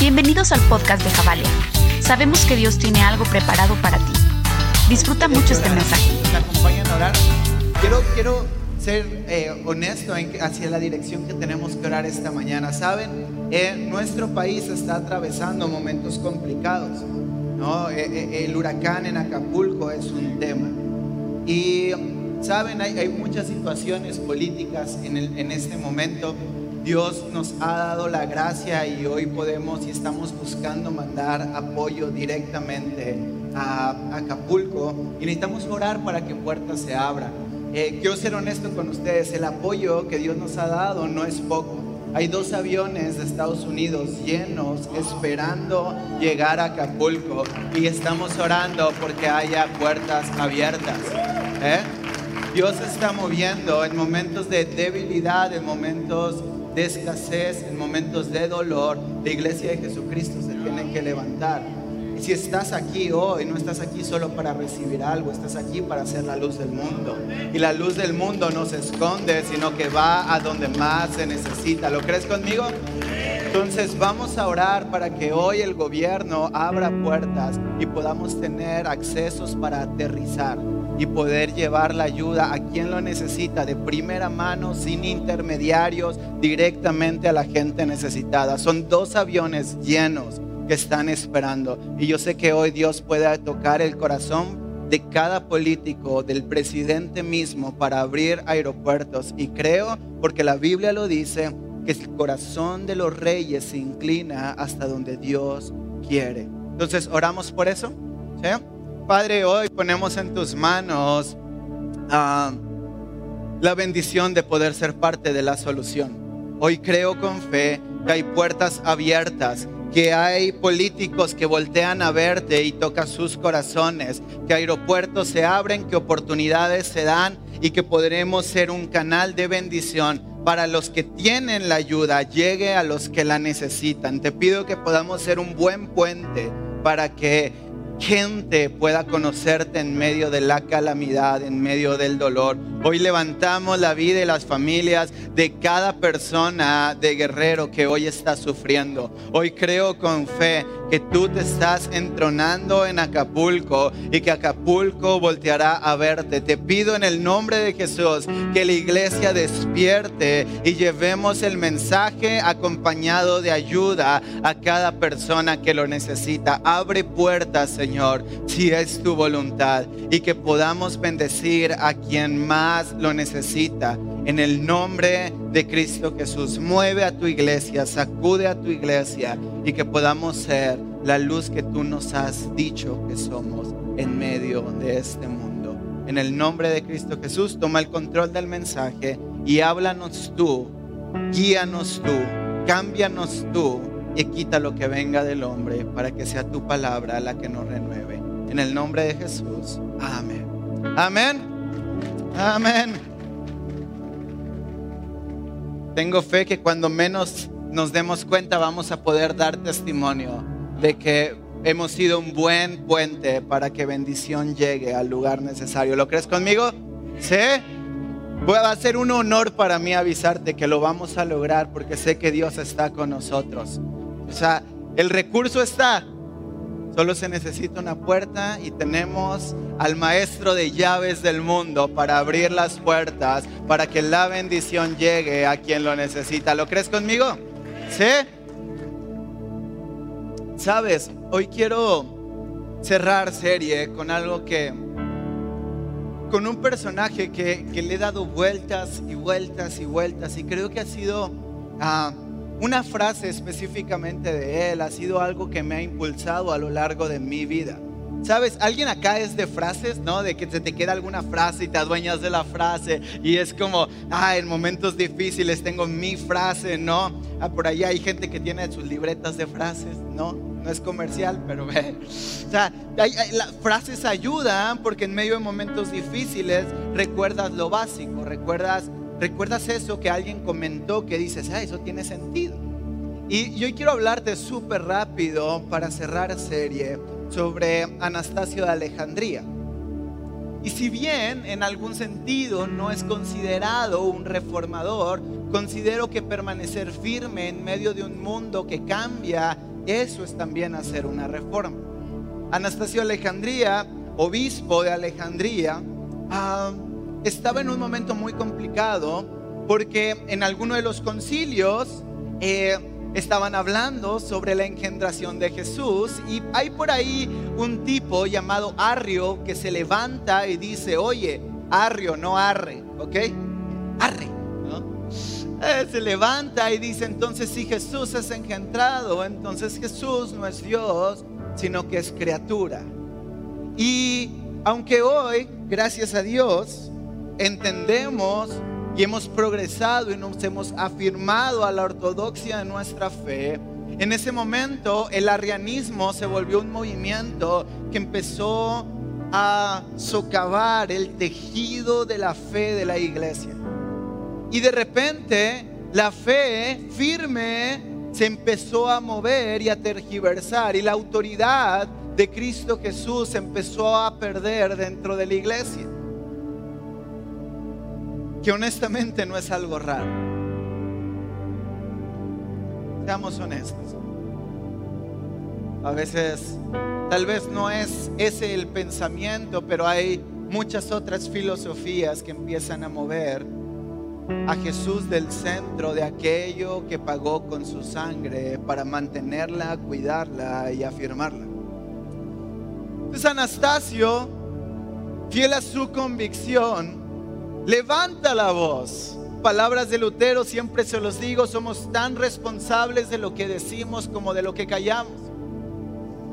Bienvenidos al podcast de Javalia. Sabemos que Dios tiene algo preparado para ti. Disfruta mucho este mensaje. ¿Me acompañan a orar? Quiero, quiero ser eh, honesto en- hacia la dirección que tenemos que orar esta mañana. Saben, Eh, nuestro país está atravesando momentos complicados. ¿no? Eh, eh, el huracán en Acapulco es un tema. Y saben, hay, hay muchas situaciones políticas en, el- en este momento. Dios nos ha dado la gracia y hoy podemos y estamos buscando mandar apoyo directamente a Acapulco y necesitamos orar para que puertas se abran. Eh, quiero ser honesto con ustedes, el apoyo que Dios nos ha dado no es poco. Hay dos aviones de Estados Unidos llenos esperando llegar a Acapulco y estamos orando porque haya puertas abiertas. ¿eh? Dios está moviendo en momentos de debilidad, en momentos de escasez, en momentos de dolor. La iglesia de Jesucristo se tiene que levantar. Y si estás aquí hoy, no estás aquí solo para recibir algo, estás aquí para ser la luz del mundo. Y la luz del mundo no se esconde, sino que va a donde más se necesita. ¿Lo crees conmigo? Entonces vamos a orar para que hoy el gobierno abra puertas y podamos tener accesos para aterrizar y poder llevar la ayuda a quien lo necesita de primera mano, sin intermediarios, directamente a la gente necesitada. Son dos aviones llenos que están esperando. Y yo sé que hoy Dios puede tocar el corazón de cada político, del presidente mismo, para abrir aeropuertos. Y creo, porque la Biblia lo dice, que el corazón de los reyes se inclina hasta donde Dios quiere. Entonces, oramos por eso. ¿sí? Padre, hoy ponemos en tus manos ah, la bendición de poder ser parte de la solución. Hoy creo con fe que hay puertas abiertas, que hay políticos que voltean a verte y tocan sus corazones, que aeropuertos se abren, que oportunidades se dan y que podremos ser un canal de bendición para los que tienen la ayuda, llegue a los que la necesitan. Te pido que podamos ser un buen puente para que gente pueda conocerte en medio de la calamidad, en medio del dolor. Hoy levantamos la vida y las familias de cada persona de guerrero que hoy está sufriendo. Hoy creo con fe que tú te estás entronando en Acapulco y que Acapulco volteará a verte. Te pido en el nombre de Jesús que la iglesia despierte y llevemos el mensaje acompañado de ayuda a cada persona que lo necesita. Abre puertas, Señor, si es tu voluntad y que podamos bendecir a quien más lo necesita. En el nombre de Cristo Jesús, mueve a tu iglesia, sacude a tu iglesia y que podamos ser la luz que tú nos has dicho que somos en medio de este mundo. En el nombre de Cristo Jesús, toma el control del mensaje y háblanos tú, guíanos tú, cámbianos tú y quita lo que venga del hombre para que sea tu palabra la que nos renueve. En el nombre de Jesús, amén. Amén. Amén. Tengo fe que cuando menos nos demos cuenta vamos a poder dar testimonio de que hemos sido un buen puente para que bendición llegue al lugar necesario. ¿Lo crees conmigo? ¿Sí? Va a ser un honor para mí avisarte que lo vamos a lograr porque sé que Dios está con nosotros. O sea, el recurso está. Solo se necesita una puerta y tenemos al maestro de llaves del mundo para abrir las puertas, para que la bendición llegue a quien lo necesita. ¿Lo crees conmigo? ¿Sí? Sabes, hoy quiero cerrar serie con algo que, con un personaje que, que le he dado vueltas y vueltas y vueltas y creo que ha sido... ah, una frase específicamente de él ha sido algo que me ha impulsado a lo largo de mi vida. ¿Sabes? Alguien acá es de frases, ¿no? De que se te queda alguna frase y te adueñas de la frase y es como, ah, en momentos difíciles tengo mi frase, ¿no? Ah, por ahí hay gente que tiene sus libretas de frases, ¿no? No es comercial, pero ve. O sea, hay- hay- las frases ayudan porque en medio de momentos difíciles recuerdas lo básico, recuerdas ¿Recuerdas eso que alguien comentó que dices, ah, eso tiene sentido? Y yo quiero hablarte súper rápido para cerrar serie sobre Anastasio de Alejandría. Y si bien en algún sentido no es considerado un reformador, considero que permanecer firme en medio de un mundo que cambia, eso es también hacer una reforma. Anastasio Alejandría, obispo de Alejandría, ah, estaba en un momento muy complicado porque en alguno de los concilios eh, estaban hablando sobre la engendración de Jesús y hay por ahí un tipo llamado Arrio que se levanta y dice, oye, Arrio, no arre, ¿ok? Arre. Eh, se levanta y dice, entonces si Jesús es engendrado, entonces Jesús no es Dios, sino que es criatura. Y aunque hoy, gracias a Dios, entendemos y hemos progresado y nos hemos afirmado a la ortodoxia de nuestra fe, en ese momento el arrianismo se volvió un movimiento que empezó a socavar el tejido de la fe de la iglesia. Y de repente la fe firme se empezó a mover y a tergiversar y la autoridad de Cristo Jesús empezó a perder dentro de la iglesia que honestamente no es algo raro. Seamos honestos. A veces, tal vez no es ese el pensamiento, pero hay muchas otras filosofías que empiezan a mover a Jesús del centro de aquello que pagó con su sangre para mantenerla, cuidarla y afirmarla. Entonces Anastasio, fiel a su convicción, Levanta la voz. Palabras de Lutero, siempre se los digo, somos tan responsables de lo que decimos como de lo que callamos.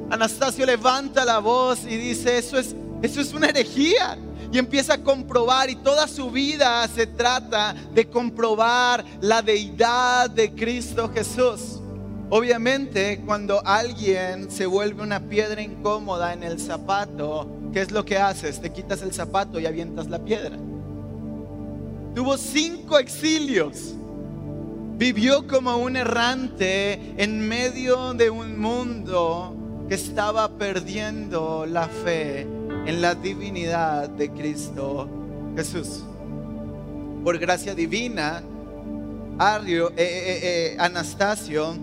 Anastasio levanta la voz y dice, eso es, eso es una herejía. Y empieza a comprobar y toda su vida se trata de comprobar la deidad de Cristo Jesús. Obviamente, cuando alguien se vuelve una piedra incómoda en el zapato, ¿qué es lo que haces? Te quitas el zapato y avientas la piedra. Tuvo cinco exilios. Vivió como un errante en medio de un mundo que estaba perdiendo la fe en la divinidad de Cristo Jesús. Por gracia divina, Ario, eh, eh, eh, Anastasio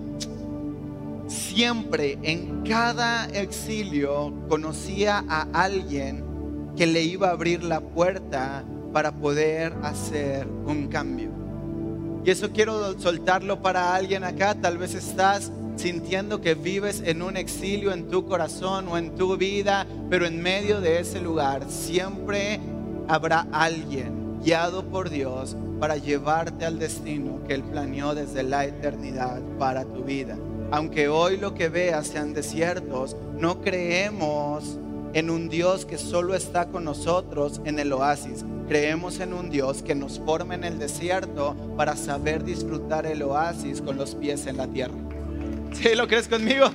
siempre en cada exilio conocía a alguien que le iba a abrir la puerta para poder hacer un cambio. Y eso quiero soltarlo para alguien acá. Tal vez estás sintiendo que vives en un exilio en tu corazón o en tu vida, pero en medio de ese lugar siempre habrá alguien guiado por Dios para llevarte al destino que Él planeó desde la eternidad para tu vida. Aunque hoy lo que veas sean desiertos, no creemos en un Dios que solo está con nosotros en el oasis. Creemos en un Dios que nos forma en el desierto para saber disfrutar el oasis con los pies en la tierra. ¿Sí lo crees conmigo?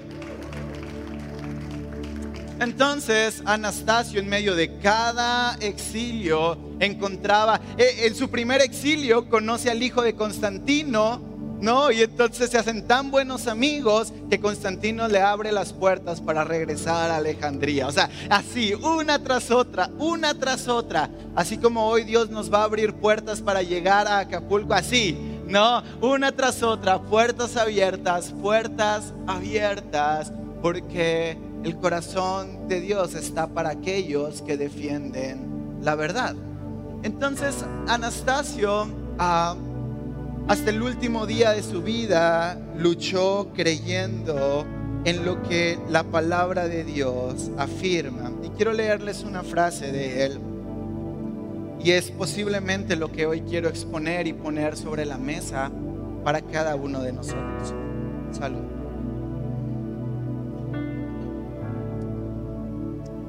Entonces Anastasio en medio de cada exilio encontraba, eh, en su primer exilio conoce al hijo de Constantino, ¿no? Y entonces se hacen tan buenos amigos que Constantino le abre las puertas para regresar a Alejandría. O sea, así, una tras otra, una tras otra. Así como hoy Dios nos va a abrir puertas para llegar a Acapulco, así, ¿no? Una tras otra, puertas abiertas, puertas abiertas, porque el corazón de Dios está para aquellos que defienden la verdad. Entonces, Anastasio... Ah, hasta el último día de su vida luchó creyendo en lo que la palabra de Dios afirma. Y quiero leerles una frase de él. Y es posiblemente lo que hoy quiero exponer y poner sobre la mesa para cada uno de nosotros. Salud.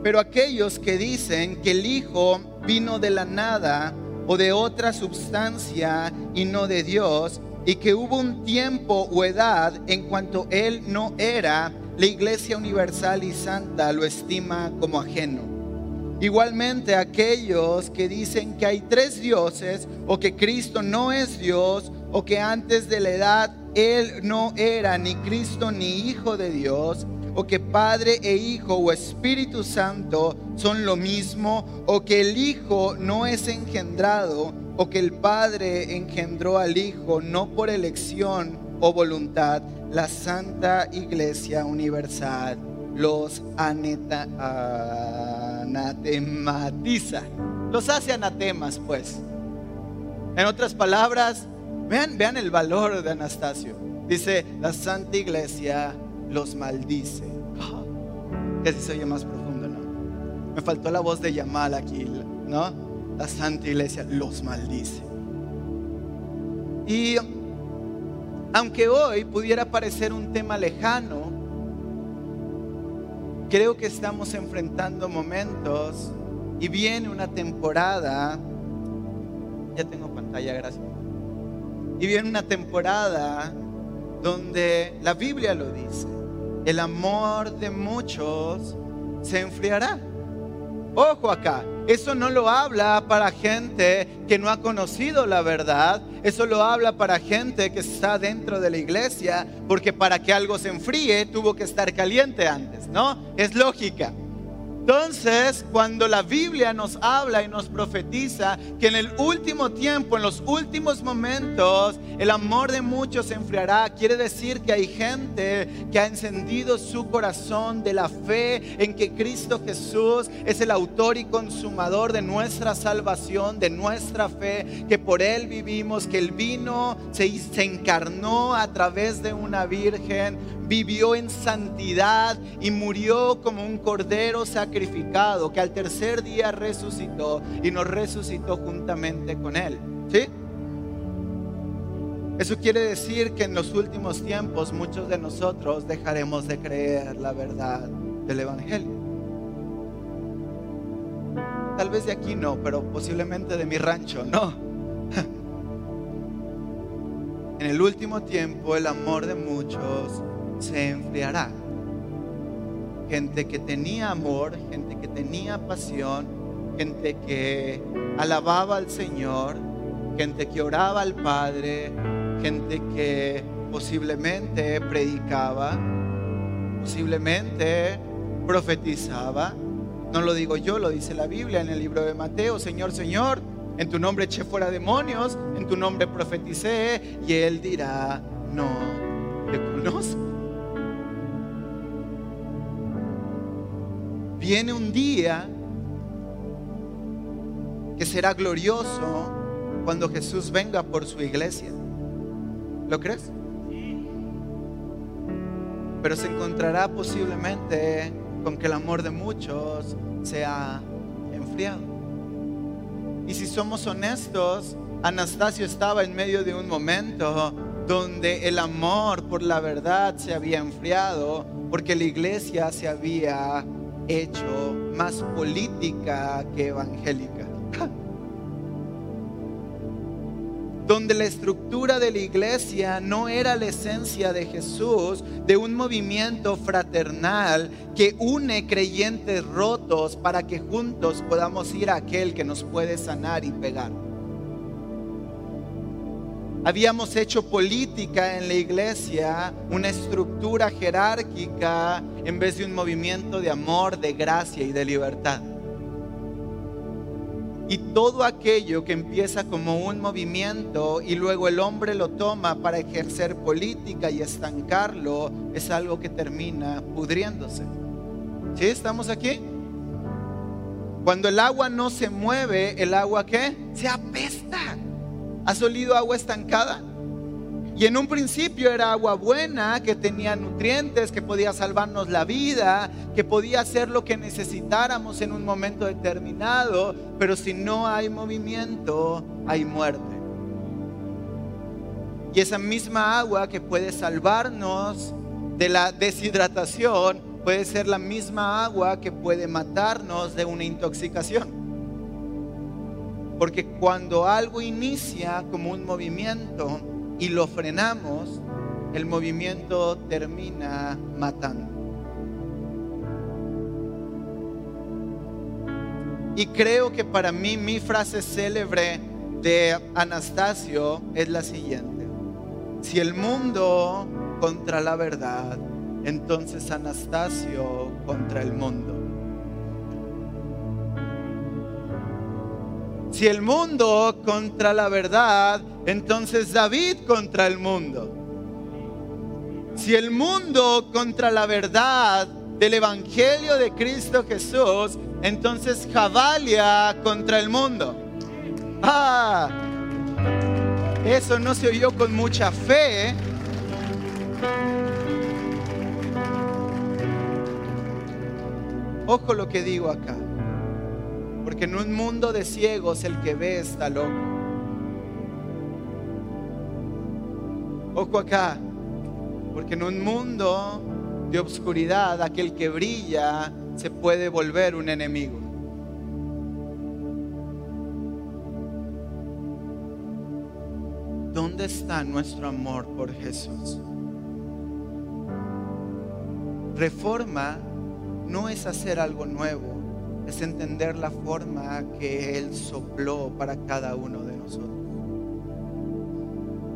Pero aquellos que dicen que el Hijo vino de la nada, o de otra sustancia y no de Dios, y que hubo un tiempo o edad en cuanto Él no era, la Iglesia Universal y Santa lo estima como ajeno. Igualmente aquellos que dicen que hay tres dioses o que Cristo no es Dios o que antes de la edad Él no era ni Cristo ni Hijo de Dios o que Padre e Hijo o Espíritu Santo son lo mismo, o que el Hijo no es engendrado, o que el Padre engendró al Hijo no por elección o voluntad, la Santa Iglesia Universal los anatematiza, los hace anatemas, pues. En otras palabras, vean, vean el valor de Anastasio. Dice, la Santa Iglesia los maldice. Que si se oye más profundo, ¿no? Me faltó la voz de Yamal aquí, ¿no? La Santa Iglesia los maldice. Y aunque hoy pudiera parecer un tema lejano, creo que estamos enfrentando momentos y viene una temporada, ya tengo pantalla, gracias, y viene una temporada donde la Biblia lo dice, el amor de muchos se enfriará. Ojo acá, eso no lo habla para gente que no ha conocido la verdad, eso lo habla para gente que está dentro de la iglesia, porque para que algo se enfríe tuvo que estar caliente antes, ¿no? Es lógica. Entonces, cuando la Biblia nos habla y nos profetiza que en el último tiempo, en los últimos momentos, el amor de muchos se enfriará, quiere decir que hay gente que ha encendido su corazón de la fe en que Cristo Jesús es el autor y consumador de nuestra salvación, de nuestra fe, que por Él vivimos, que el vino se, encarnó a través de una virgen, vivió en santidad y murió como un cordero sacrificado, que al tercer día resucitó y nos resucitó juntamente con Él. ¿Sí? Eso quiere decir que en los últimos tiempos muchos de nosotros dejaremos de creer la verdad del Evangelio. Tal vez de aquí no, pero posiblemente de mi rancho, no. En el último tiempo el amor de muchos se enfriará. Gente que tenía amor, gente que tenía pasión, gente que alababa al Señor, gente que oraba al Padre, gente que posiblemente predicaba, posiblemente profetizaba. No lo digo yo, lo dice la Biblia en el libro de Mateo, Señor, Señor, en tu nombre eché fuera demonios, en tu nombre profeticé, y él dirá, no te conozco. Viene un día que será glorioso cuando Jesús venga por su iglesia. ¿Lo crees? Pero se encontrará posiblemente con que el amor de muchos se ha enfriado. Y si somos honestos, Anastasio estaba en medio de un momento donde el amor por la verdad se había enfriado porque la iglesia se había hecho más política que evangélica. Donde la estructura de la iglesia no era la esencia de Jesús, de un movimiento fraternal que une creyentes rotos para que juntos podamos ir a aquel que nos puede sanar y pegar. Habíamos hecho política en la iglesia, una estructura jerárquica en vez de un movimiento de amor, de gracia y de libertad. Y todo aquello que empieza como un movimiento y luego el hombre lo toma para ejercer política y estancarlo, es algo que termina pudriéndose. ¿Sí? ¿Estamos aquí? Cuando el agua no se mueve, ¿el agua qué? Se apesta. ¿Has olido agua estancada? Y en un principio era agua buena, que tenía nutrientes, que podía salvarnos la vida, que podía hacer lo que necesitáramos en un momento determinado, pero si no hay movimiento, hay muerte. Y esa misma agua que puede salvarnos de la deshidratación, puede ser la misma agua que puede matarnos de una intoxicación. Porque cuando algo inicia como un movimiento y lo frenamos, el movimiento termina matando. Y creo que para mí mi frase célebre de Anastasio es la siguiente. Si el mundo contra la verdad, entonces Anastasio contra el mundo. Si el mundo contra la verdad, entonces David contra el mundo. Si el mundo contra la verdad del Evangelio de Cristo Jesús, entonces Javalia contra el mundo. Ah, eso no se oyó con mucha fe. Ojo lo que digo acá. Porque en un mundo de ciegos el que ve está loco. Ojo acá. Porque en un mundo de obscuridad aquel que brilla se puede volver un enemigo. ¿Dónde está nuestro amor por Jesús? Reforma no es hacer algo nuevo, es entender la forma que Él sopló para cada uno de nosotros.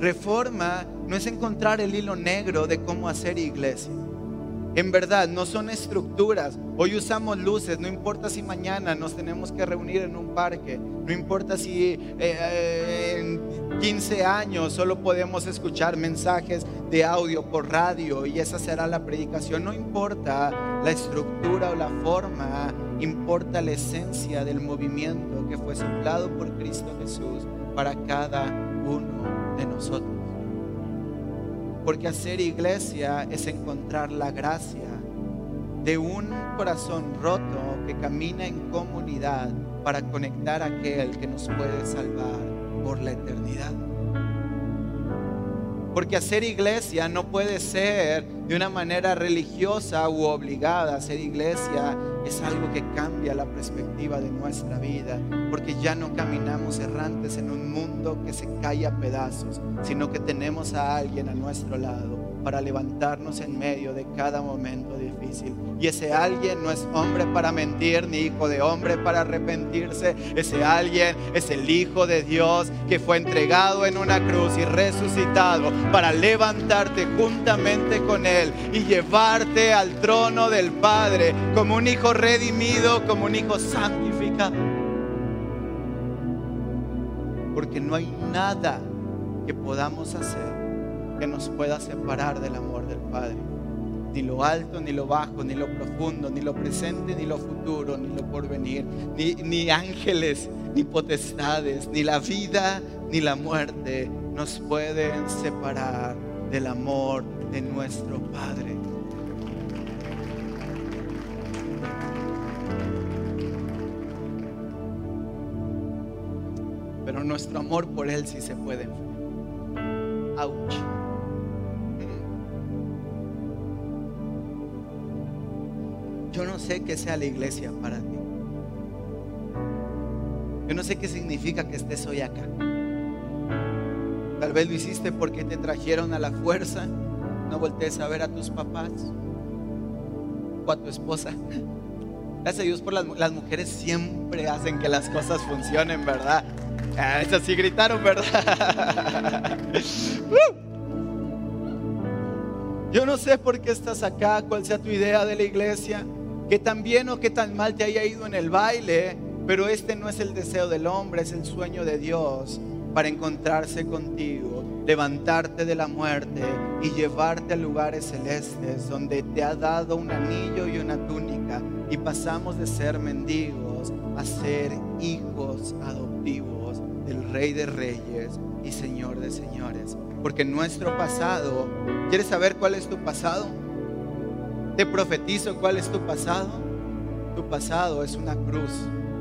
Reforma no es encontrar el hilo negro de cómo hacer iglesia. En verdad, no son estructuras. Hoy usamos luces, no importa si mañana nos tenemos que reunir en un parque, no importa si eh, eh, en 15 años solo podemos escuchar mensajes de audio por radio y esa será la predicación. No importa la estructura o la forma, importa la esencia del movimiento que fue soplado por Cristo Jesús para cada uno de nosotros. Porque hacer iglesia es encontrar la gracia de un corazón roto que camina en comunidad para conectar a aquel que nos puede salvar por la eternidad. Porque hacer iglesia no puede ser de una manera religiosa u obligada. Hacer iglesia es algo que cambia la perspectiva de nuestra vida. Porque ya no caminamos errantes en un mundo que se cae a pedazos, sino que tenemos a alguien a nuestro lado para levantarnos en medio de cada momento Y ese alguien no es hombre para mentir, ni hijo de hombre para arrepentirse. Ese alguien es el Hijo de Dios que fue entregado en una cruz y resucitado para levantarte juntamente con Él y llevarte al trono del Padre como un hijo redimido, como un hijo santificado. Porque no hay nada que podamos hacer que nos pueda separar del amor del Padre. Ni lo alto, ni lo bajo, ni lo profundo, ni lo presente, ni lo futuro, ni lo porvenir, ni, ni ángeles, ni potestades, ni la vida, ni la muerte nos pueden separar del amor de nuestro Padre. Pero nuestro amor por Él sí se puede Ouch. Yo no sé qué sea la iglesia para ti. Yo no sé qué significa que estés hoy acá. Tal vez lo hiciste porque te trajeron a la fuerza. No voltees a ver a tus papás o a tu esposa. Gracias a Dios por las, mujeres siempre hacen que las cosas funcionen, ¿verdad? Ah, esas sí gritaron, ¿verdad? Yo no sé por qué estás acá, cuál sea tu idea de la iglesia que tan bien o que tan mal te haya ido en el baile, pero este no es el deseo del hombre, es el sueño de Dios para encontrarse contigo, levantarte de la muerte y llevarte a lugares celestes donde te ha dado un anillo y una túnica y pasamos de ser mendigos a ser hijos adoptivos del Rey de Reyes y Señor de Señores. Porque nuestro pasado, ¿quieres saber cuál es tu pasado? Te profetizo cuál es tu pasado. Tu pasado es una cruz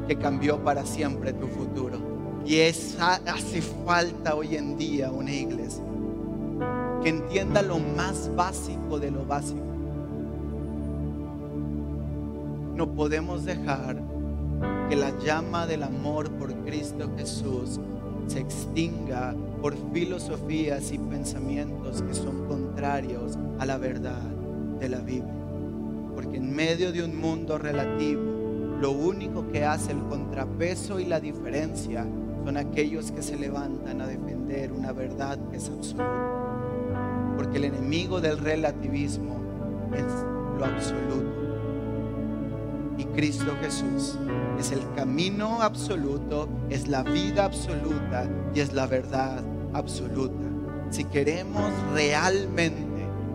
que cambió para siempre tu futuro. Y es, hace falta hoy en día una iglesia que entienda lo más básico de lo básico. No podemos dejar que la llama del amor por Cristo Jesús se extinga por filosofías y pensamientos que son contrarios a la verdad de la Biblia. Porque en medio de un mundo relativo, lo único que hace el contrapeso y la diferencia son aquellos que se levantan a defender una verdad que es absoluta. Porque el enemigo del relativismo es lo absoluto. Y Cristo Jesús es el camino absoluto, es la vida absoluta y es la verdad absoluta. Si queremos realmente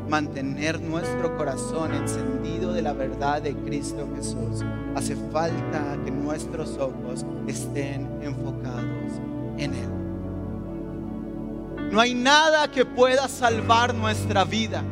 mantener nuestro corazón encendido de la verdad de Cristo Jesús, hace falta que nuestros ojos estén enfocados en Él. No hay nada que pueda salvar nuestra vida.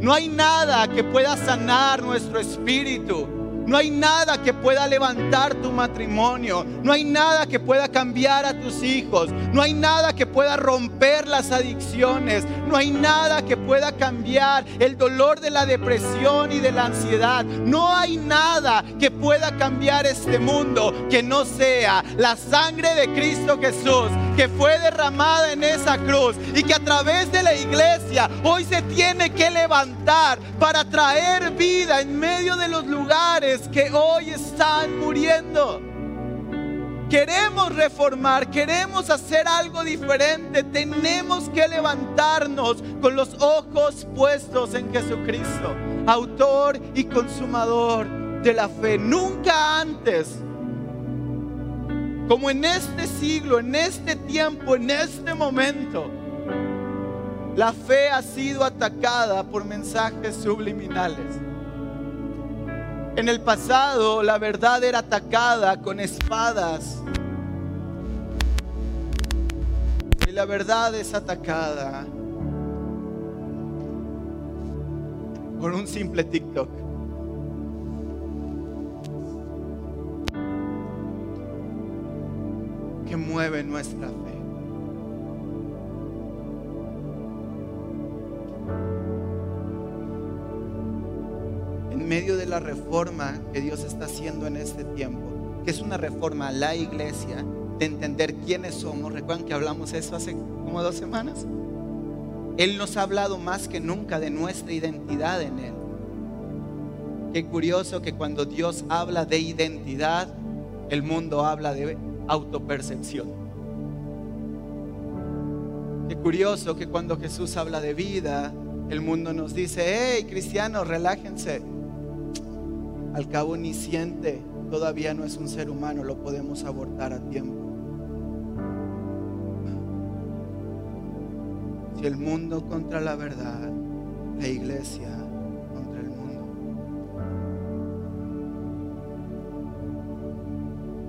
No hay nada que pueda sanar nuestro espíritu. No hay nada que pueda levantar tu matrimonio. No hay nada que pueda cambiar a tus hijos. No hay nada que pueda romper las adicciones. No hay nada que pueda cambiar el dolor de la depresión y de la ansiedad. No hay nada que pueda cambiar este mundo que no sea la sangre de Cristo Jesús que fue derramada en esa cruz y que a través de la iglesia hoy se tiene que levantar para traer vida en medio de los lugares que hoy están muriendo. Queremos reformar, queremos hacer algo diferente. Tenemos que levantarnos con los ojos puestos en Jesucristo, autor y consumador de la fe. Nunca antes, como en este siglo, en este tiempo, en este momento, la fe ha sido atacada por mensajes subliminales. En el pasado la verdad era atacada con espadas. Y la verdad es atacada por un simple TikTok. Que mueve nuestra fe. Medio de la reforma que Dios está haciendo en este tiempo, que es una reforma a la iglesia, de entender quiénes somos. Recuerdan que hablamos eso hace como dos semanas. Él nos ha hablado más que nunca de nuestra identidad en Él. Qué curioso que cuando Dios habla de identidad, el mundo habla de autopercepción. Qué curioso que cuando Jesús habla de vida, el mundo nos dice, hey cristianos, relájense. Al cabo ni siente, todavía no es un ser humano, lo podemos abortar a tiempo. Si el mundo contra la verdad, la iglesia contra el mundo.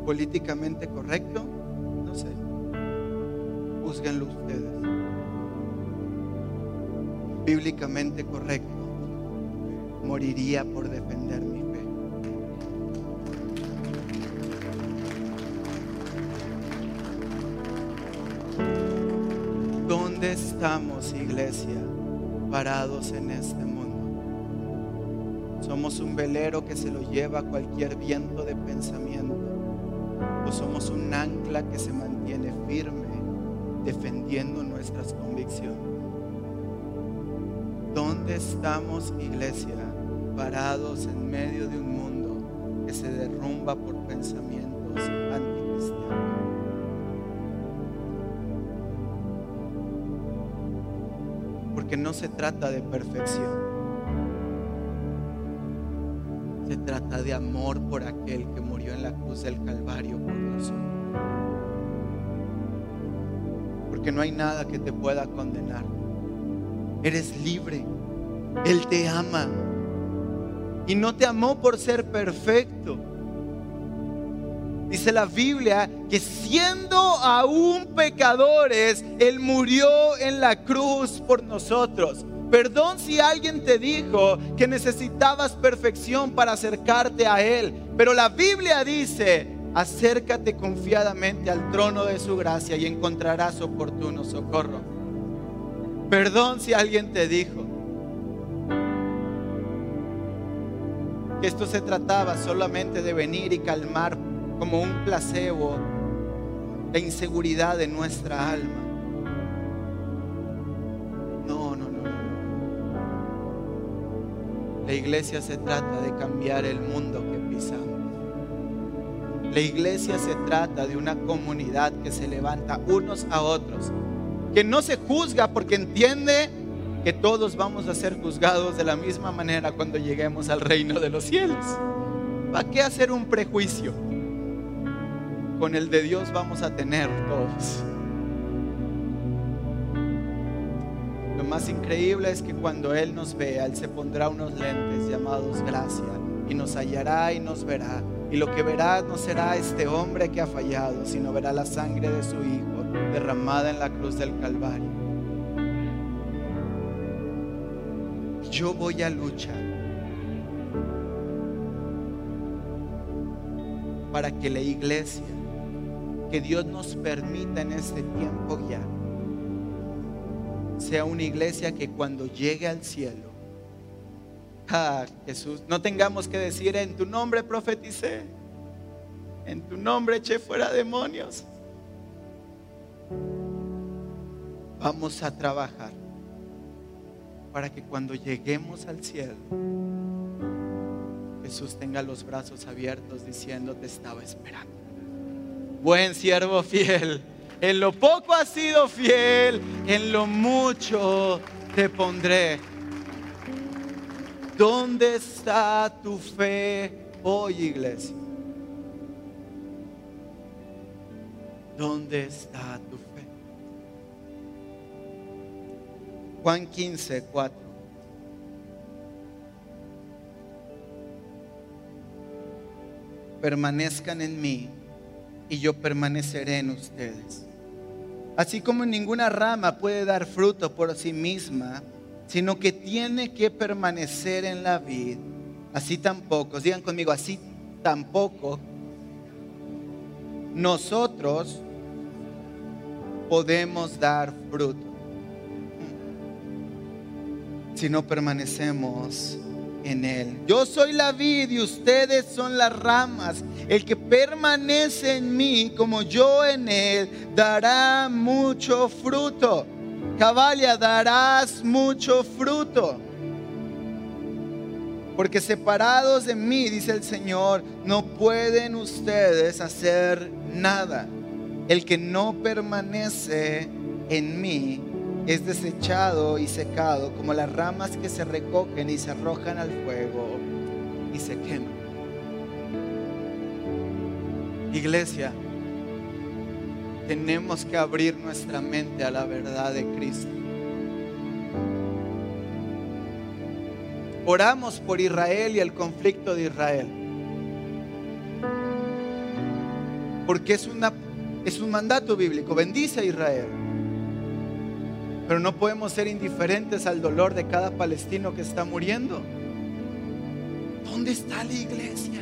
Políticamente correcto, no sé. Juzguenlo ustedes. Bíblicamente correcto, moriría por defender ¿Dónde estamos, iglesia, parados en este mundo? ¿Somos un velero que se lo lleva cualquier viento de pensamiento? ¿O somos un ancla que se mantiene firme defendiendo nuestras convicciones? ¿Dónde estamos, iglesia, parados en medio de un mundo que se derrumba por pensamientos anticristianos? No se trata de perfección. Se trata de amor por aquel que murió en la cruz del Calvario por nosotros. Porque no hay nada que te pueda condenar. Eres libre. Él te ama. Y no te amó por ser perfecto Dice la Biblia que siendo aún pecadores, Él murió en la cruz por nosotros. Perdón si alguien te dijo que necesitabas perfección para acercarte a Él. Pero la Biblia dice, acércate confiadamente al trono de su gracia y encontrarás oportuno socorro. Perdón si alguien te dijo que esto se trataba solamente de venir y calmar como un placebo la inseguridad de nuestra alma. No, no, no, no. La iglesia se trata de cambiar el mundo que pisamos. La iglesia se trata de una comunidad que se levanta unos a otros, que no se juzga porque entiende que todos vamos a ser juzgados de la misma manera cuando lleguemos al reino de los cielos. ¿Para qué hacer un prejuicio? Con el de Dios vamos a tener todos. Lo más increíble es que cuando Él nos vea, Él se pondrá unos lentes llamados gracia y nos hallará y nos verá. Y lo que verá no será este hombre que ha fallado, sino verá la sangre de su Hijo derramada en la cruz del Calvario. Yo voy a luchar para que la iglesia, que Dios nos permita en este tiempo ya, sea una iglesia que cuando llegue al cielo, ah, Jesús, no tengamos que decir en tu nombre profeticé, en tu nombre eché fuera demonios. Vamos a trabajar para que cuando lleguemos al cielo, Jesús tenga los brazos abiertos diciendo, te estaba esperando. Buen siervo fiel, en lo poco has sido fiel, en lo mucho te pondré. ¿Dónde está tu fe hoy, iglesia? ¿Dónde está tu fe? Juan 15, 4. Permanezcan en mí y yo permaneceré en ustedes. Así como ninguna rama puede dar fruto por sí misma, sino que tiene que permanecer en la vid, así tampoco, digan conmigo, así tampoco nosotros podemos dar fruto si no permanecemos en Él. Yo soy la vid y ustedes son las ramas. El que permanece en mí como yo en Él dará mucho fruto. Cabalia, darás mucho fruto. Porque separados de mí, dice el Señor, no pueden ustedes hacer nada. El que no permanece en mí es desechado y secado como las ramas que se recogen y se arrojan al fuego y se queman. Iglesia, tenemos que abrir nuestra mente a la verdad de Cristo. Oramos por Israel y el conflicto de Israel. Porque es, una, es un mandato bíblico. Bendice a Israel. Pero no podemos ser indiferentes al dolor de cada palestino que está muriendo. ¿Dónde está la iglesia?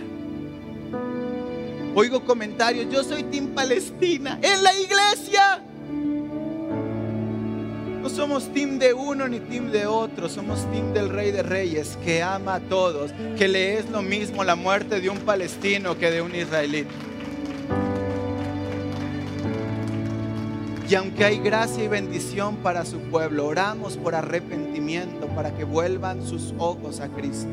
Oigo comentarios, yo soy Team Palestina. En la iglesia. No somos team de uno ni team de otro, somos team del Rey de Reyes que ama a todos, que le es lo mismo la muerte de un palestino que de un israelita. Y aunque hay gracia y bendición para su pueblo, oramos por arrepentimiento para que vuelvan sus ojos a Cristo.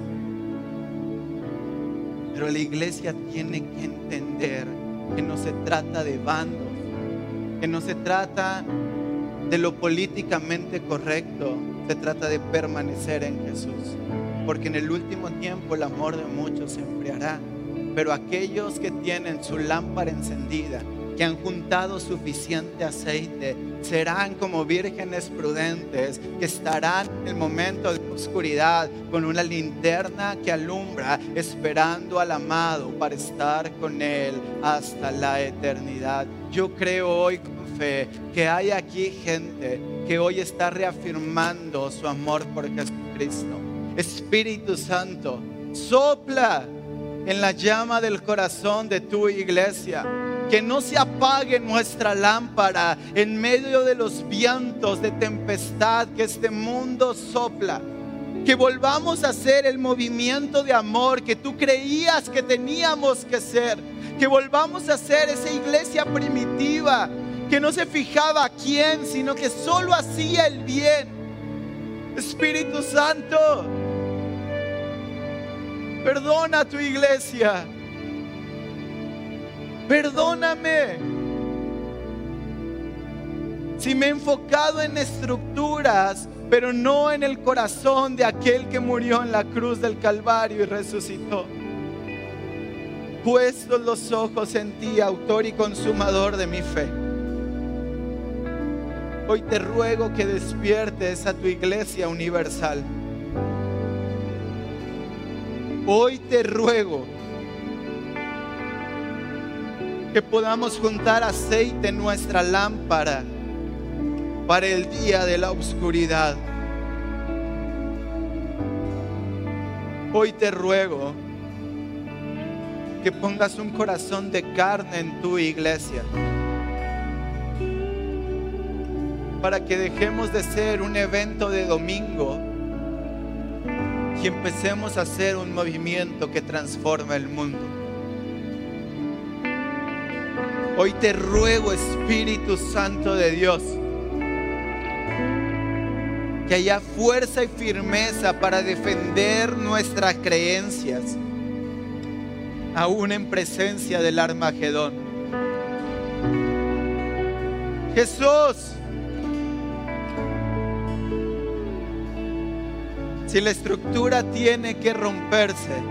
Pero la iglesia tiene que entender que no se trata de bandos, que no se trata de lo políticamente correcto, se trata de permanecer en Jesús. Porque en el último tiempo el amor de muchos se enfriará, pero aquellos que tienen su lámpara encendida, que han juntado suficiente aceite, serán como vírgenes prudentes que estarán en el momento de oscuridad con una linterna que alumbra, esperando al amado para estar con él hasta la eternidad. Yo creo hoy con fe que hay aquí gente que hoy está reafirmando su amor por Jesucristo. Espíritu Santo, sopla en la llama del corazón de tu iglesia que no se apague nuestra lámpara en medio de los vientos de tempestad que este mundo sopla. Que volvamos a hacer el movimiento de amor que tú creías que teníamos que ser. Que volvamos a ser esa iglesia primitiva que no se fijaba a quién, sino que solo hacía el bien. Espíritu Santo, perdona a tu iglesia. Perdóname. Si me he enfocado en estructuras pero no en el corazón de aquel que murió en la cruz del Calvario y resucitó. Puestos los ojos en ti, autor y consumador de mi fe. Hoy te ruego que despiertes a tu iglesia universal. Hoy te ruego que podamos juntar aceite en nuestra lámpara para el día de la oscuridad. Hoy te ruego que pongas un corazón de carne en tu iglesia. Para que dejemos de ser un evento de domingo y empecemos a hacer un movimiento que transforma el mundo. Hoy te ruego, Espíritu Santo de Dios, que haya fuerza y firmeza para defender nuestras creencias, aún en presencia del Armagedón. Jesús, si la estructura tiene que romperse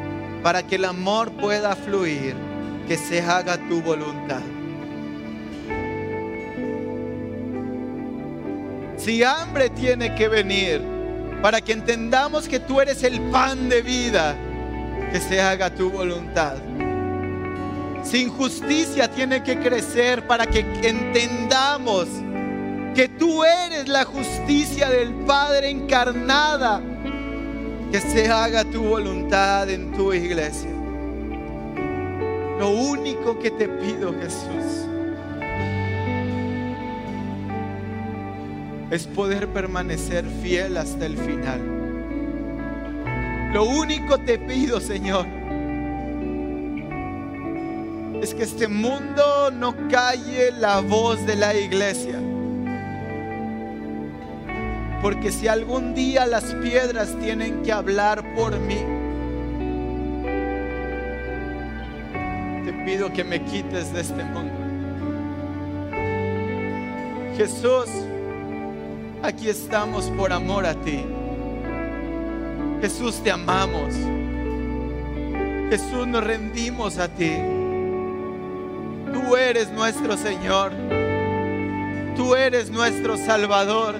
para que el amor pueda fluir, que se haga tu voluntad. Si hambre tiene que venir para que entendamos que tú eres el pan de vida, que se haga tu voluntad. Si injusticia tiene que crecer para que entendamos que tú eres la justicia del Padre encarnada, que se haga tu voluntad en tu iglesia. Lo único que te pido, Jesús, es poder permanecer fiel hasta el final. Lo único te pido, Señor, es que este mundo no calle la voz de la iglesia. Porque si algún día las piedras tienen que hablar por mí, te pido que me quites de este mundo. Jesús, aquí estamos por amor a ti. Jesús, te amamos. Jesús, nos rendimos a ti. Tú eres nuestro Señor. Tú eres nuestro Salvador.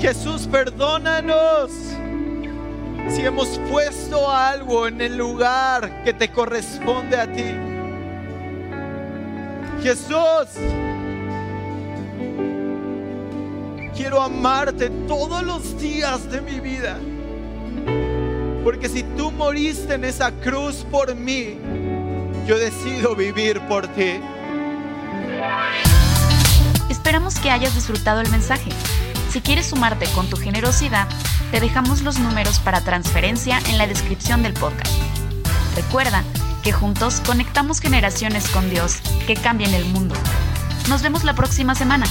Jesús, perdónanos si hemos puesto algo en el lugar que te corresponde a ti. Jesús, quiero amarte todos los días de mi vida. Porque si tú moriste en esa cruz por mí, yo decido vivir por ti. Esperamos que hayas disfrutado el mensaje. Si quieres sumarte con tu generosidad, te dejamos los números para transferencia en la descripción del podcast. Recuerda que juntos conectamos generaciones con Dios que cambian el mundo. Nos vemos la próxima semana.